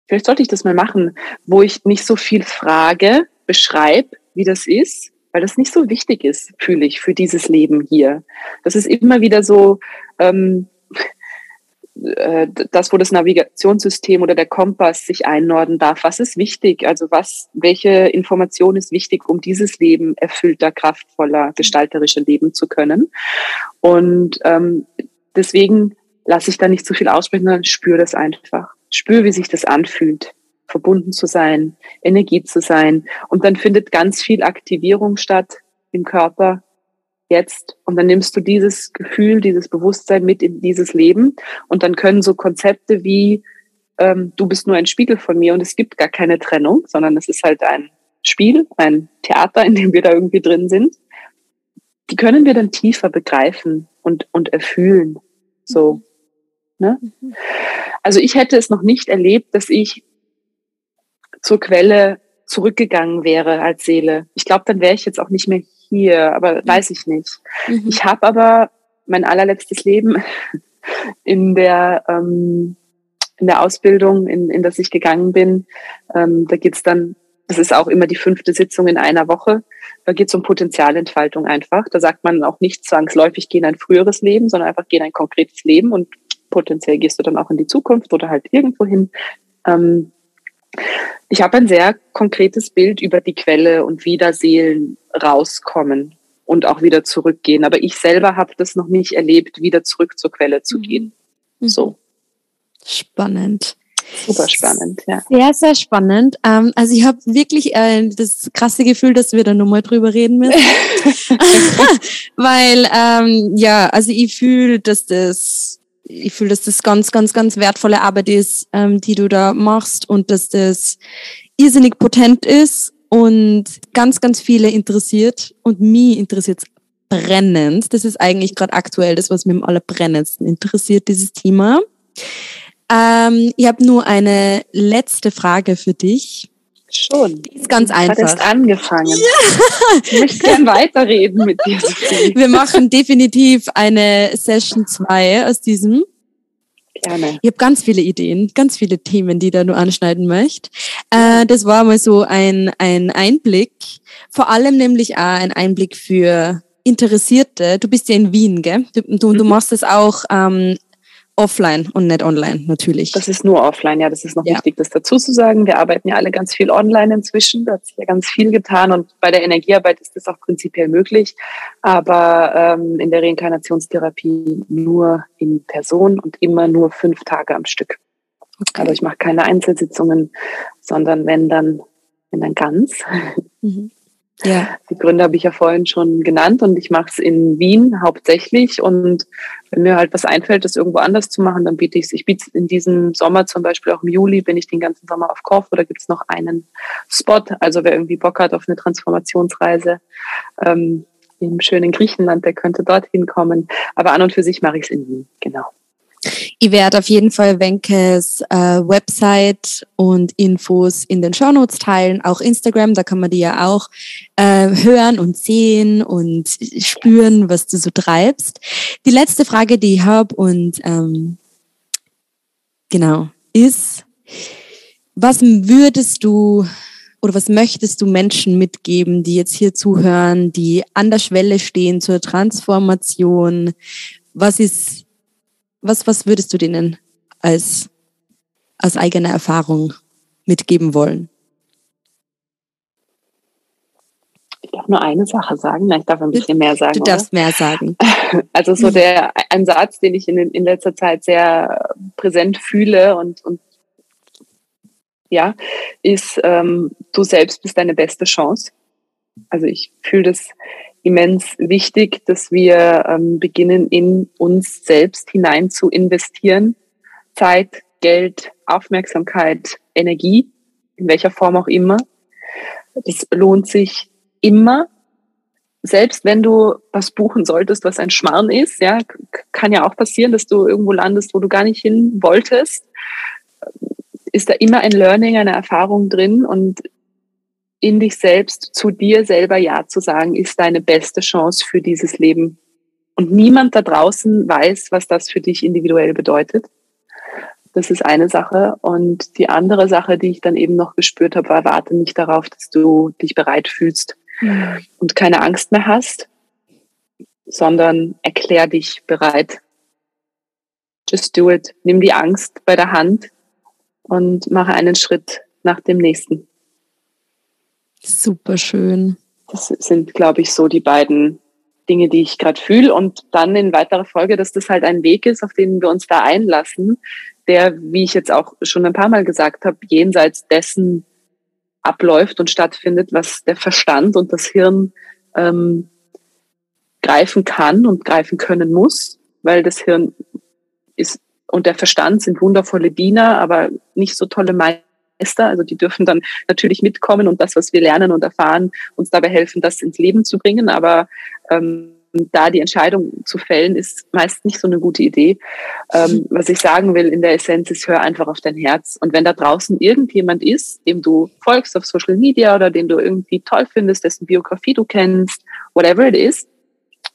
vielleicht sollte ich das mal machen, wo ich nicht so viel frage, beschreibe, wie das ist, weil das nicht so wichtig ist, fühle ich, für dieses Leben hier. Das ist immer wieder so, ähm, äh, das, wo das Navigationssystem oder der Kompass sich einnorden darf. Was ist wichtig? Also was, welche Information ist wichtig, um dieses Leben erfüllter, kraftvoller, gestalterischer leben zu können? Und ähm, deswegen lasse ich da nicht zu viel aussprechen, sondern spüre das einfach. Spüre, wie sich das anfühlt, verbunden zu sein, Energie zu sein. Und dann findet ganz viel Aktivierung statt im Körper, jetzt und dann nimmst du dieses Gefühl, dieses Bewusstsein mit in dieses Leben und dann können so Konzepte wie ähm, du bist nur ein Spiegel von mir und es gibt gar keine Trennung, sondern es ist halt ein Spiel, ein Theater, in dem wir da irgendwie drin sind. Die können wir dann tiefer begreifen und, und erfühlen. So. Ne? Mhm. Also ich hätte es noch nicht erlebt, dass ich zur Quelle zurückgegangen wäre als Seele. Ich glaube, dann wäre ich jetzt auch nicht mehr hier, aber weiß ich nicht. Mhm. Ich habe aber mein allerletztes Leben in der ähm, in der Ausbildung, in, in das ich gegangen bin, ähm, da geht's dann, das ist auch immer die fünfte Sitzung in einer Woche, da geht's um Potenzialentfaltung einfach. Da sagt man auch nicht zwangsläufig, geh in ein früheres Leben, sondern einfach geh in ein konkretes Leben und Potenziell gehst du dann auch in die Zukunft oder halt irgendwo hin. Ähm, ich habe ein sehr konkretes Bild über die Quelle und wie da Seelen rauskommen und auch wieder zurückgehen. Aber ich selber habe das noch nicht erlebt, wieder zurück zur Quelle zu mhm. gehen. Mhm. So. Spannend. Super spannend, ja. Sehr, sehr spannend. Ähm, also ich habe wirklich äh, das krasse Gefühl, dass wir da nochmal drüber reden müssen. Weil, ähm, ja, also ich fühle, dass das, ich fühle, dass das ganz, ganz, ganz wertvolle Arbeit ist, ähm, die du da machst und dass das irrsinnig potent ist und ganz, ganz viele interessiert und mich interessiert brennend. Das ist eigentlich gerade aktuell das, was mich am allerbrennendsten interessiert, dieses Thema. Ähm, ich habe nur eine letzte Frage für dich. Schon. Die ist ganz einfach. Hat erst angefangen. Ja. Ich möchte gerne weiterreden mit dir. Sophie. Wir machen definitiv eine Session 2 aus diesem. Gerne. Ich habe ganz viele Ideen, ganz viele Themen, die da nur anschneiden möchte. Äh, das war mal so ein, ein Einblick, vor allem nämlich auch ein Einblick für Interessierte. Du bist ja in Wien, gell? Du, du, du mhm. machst es auch ähm, offline und nicht online, natürlich. Das ist nur offline, ja, das ist noch ja. wichtig, das dazu zu sagen. Wir arbeiten ja alle ganz viel online inzwischen, da hat sich ja ganz viel getan und bei der Energiearbeit ist das auch prinzipiell möglich, aber ähm, in der Reinkarnationstherapie nur in Person und immer nur fünf Tage am Stück. Okay. Also ich mache keine Einzelsitzungen, sondern wenn dann, wenn dann ganz. Mhm. Ja. Die Gründe habe ich ja vorhin schon genannt und ich mache es in Wien hauptsächlich. Und wenn mir halt was einfällt, das irgendwo anders zu machen, dann biete ich es. Ich biete in diesem Sommer zum Beispiel auch im Juli, bin ich den ganzen Sommer auf Korfu, da gibt es noch einen Spot. Also wer irgendwie Bock hat auf eine Transformationsreise ähm, im schönen Griechenland, der könnte dorthin kommen. Aber an und für sich mache ich es in Wien, genau. Ich werde auf jeden Fall Wenkes äh, Website und Infos in den Shownotes teilen, auch Instagram, da kann man die ja auch äh, hören und sehen und spüren, was du so treibst. Die letzte Frage, die ich habe und ähm, genau, ist, was würdest du oder was möchtest du Menschen mitgeben, die jetzt hier zuhören, die an der Schwelle stehen zur Transformation? Was ist was, was würdest du denen als, als eigene Erfahrung mitgeben wollen? Ich darf nur eine Sache sagen, Nein, ich darf ein bisschen mehr sagen. Du darfst oder? mehr sagen. Also so der ein Satz, den ich in, in letzter Zeit sehr präsent fühle und, und ja, ist, ähm, du selbst bist deine beste Chance. Also ich fühle das immens wichtig, dass wir ähm, beginnen, in uns selbst hinein zu investieren. Zeit, Geld, Aufmerksamkeit, Energie, in welcher Form auch immer. Das lohnt sich immer. Selbst wenn du was buchen solltest, was ein Schmarrn ist, ja, kann ja auch passieren, dass du irgendwo landest, wo du gar nicht hin wolltest, ist da immer ein Learning, eine Erfahrung drin und in dich selbst, zu dir selber Ja zu sagen, ist deine beste Chance für dieses Leben. Und niemand da draußen weiß, was das für dich individuell bedeutet. Das ist eine Sache. Und die andere Sache, die ich dann eben noch gespürt habe, war, warte nicht darauf, dass du dich bereit fühlst mhm. und keine Angst mehr hast, sondern erklär dich bereit. Just do it. Nimm die Angst bei der Hand und mache einen Schritt nach dem nächsten. Super schön. Das sind, glaube ich, so die beiden Dinge, die ich gerade fühle. Und dann in weiterer Folge, dass das halt ein Weg ist, auf den wir uns da einlassen, der, wie ich jetzt auch schon ein paar Mal gesagt habe, jenseits dessen abläuft und stattfindet, was der Verstand und das Hirn ähm, greifen kann und greifen können muss, weil das Hirn ist und der Verstand sind wundervolle Diener, aber nicht so tolle Meister Meister. Also die dürfen dann natürlich mitkommen und das, was wir lernen und erfahren, uns dabei helfen, das ins Leben zu bringen. Aber ähm, da die Entscheidung zu fällen, ist meist nicht so eine gute Idee. Ähm, was ich sagen will in der Essenz ist, hör einfach auf dein Herz. Und wenn da draußen irgendjemand ist, dem du folgst auf Social Media oder den du irgendwie toll findest, dessen Biografie du kennst, whatever it is,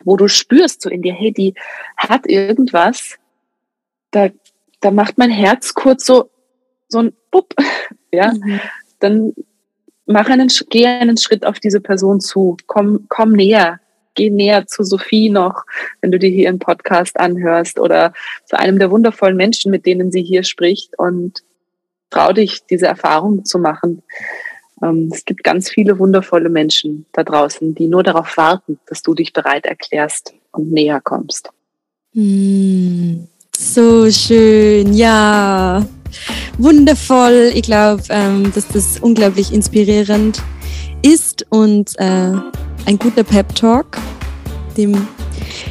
wo du spürst so in dir, hey, die hat irgendwas, da, da macht mein Herz kurz so, so ein Bupp, ja, mhm. dann mach einen, geh einen Schritt auf diese Person zu, komm, komm näher, geh näher zu Sophie noch, wenn du dir hier einen Podcast anhörst oder zu einem der wundervollen Menschen, mit denen sie hier spricht und trau dich, diese Erfahrung zu machen. Ähm, es gibt ganz viele wundervolle Menschen da draußen, die nur darauf warten, dass du dich bereit erklärst und näher kommst. Mm, so schön, ja. Wundervoll. Ich glaube, ähm, dass das unglaublich inspirierend ist und äh, ein guter Pep-Talk, dem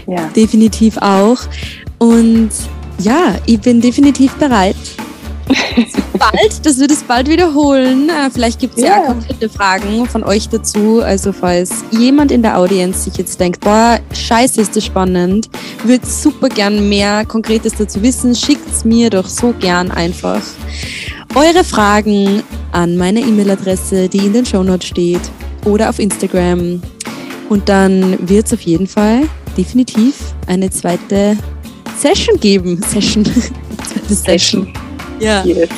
ja. definitiv auch. Und ja, ich bin definitiv bereit, bald, dass wir das bald wiederholen. Äh, vielleicht gibt es ja. ja konkrete Fragen von euch dazu. Also falls jemand in der Audience sich jetzt denkt, boah, scheiße, ist das spannend, würde super gern mehr Konkretes dazu wissen, schickt es mir doch so gern einfach. Eure Fragen an meine E-Mail-Adresse, die in den Shownotes steht, oder auf Instagram. Und dann wird es auf jeden Fall definitiv eine zweite Session geben. Session. zweite Session. Ja. Yes.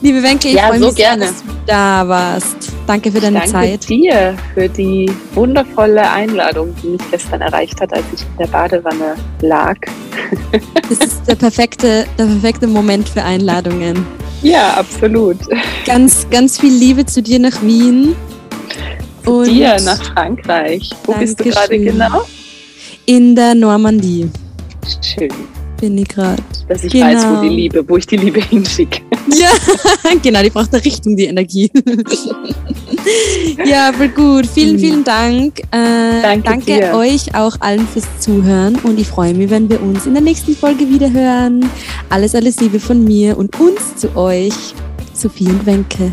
Liebe Wenke, ich ja, freue so mich gerne. Sehr, dass du da warst. Danke für deine Danke Zeit. Danke dir für die wundervolle Einladung, die mich gestern erreicht hat, als ich in der Badewanne lag. Das ist der perfekte, der perfekte Moment für Einladungen. Ja, absolut. Ganz, ganz viel Liebe zu dir nach Wien. Zu Und dir nach Frankreich. Wo bist du gerade genau? In der Normandie. Schön bin ich gerade. Dass ich genau. weiß, wo die Liebe, wo ich die Liebe hinschicke. Ja, genau, die braucht eine Richtung, die Energie. ja, voll gut. Vielen, mhm. vielen Dank. Äh, danke danke euch auch allen fürs Zuhören und ich freue mich, wenn wir uns in der nächsten Folge wieder hören. Alles, alles Liebe von mir und uns zu euch, Sophie und Wenke.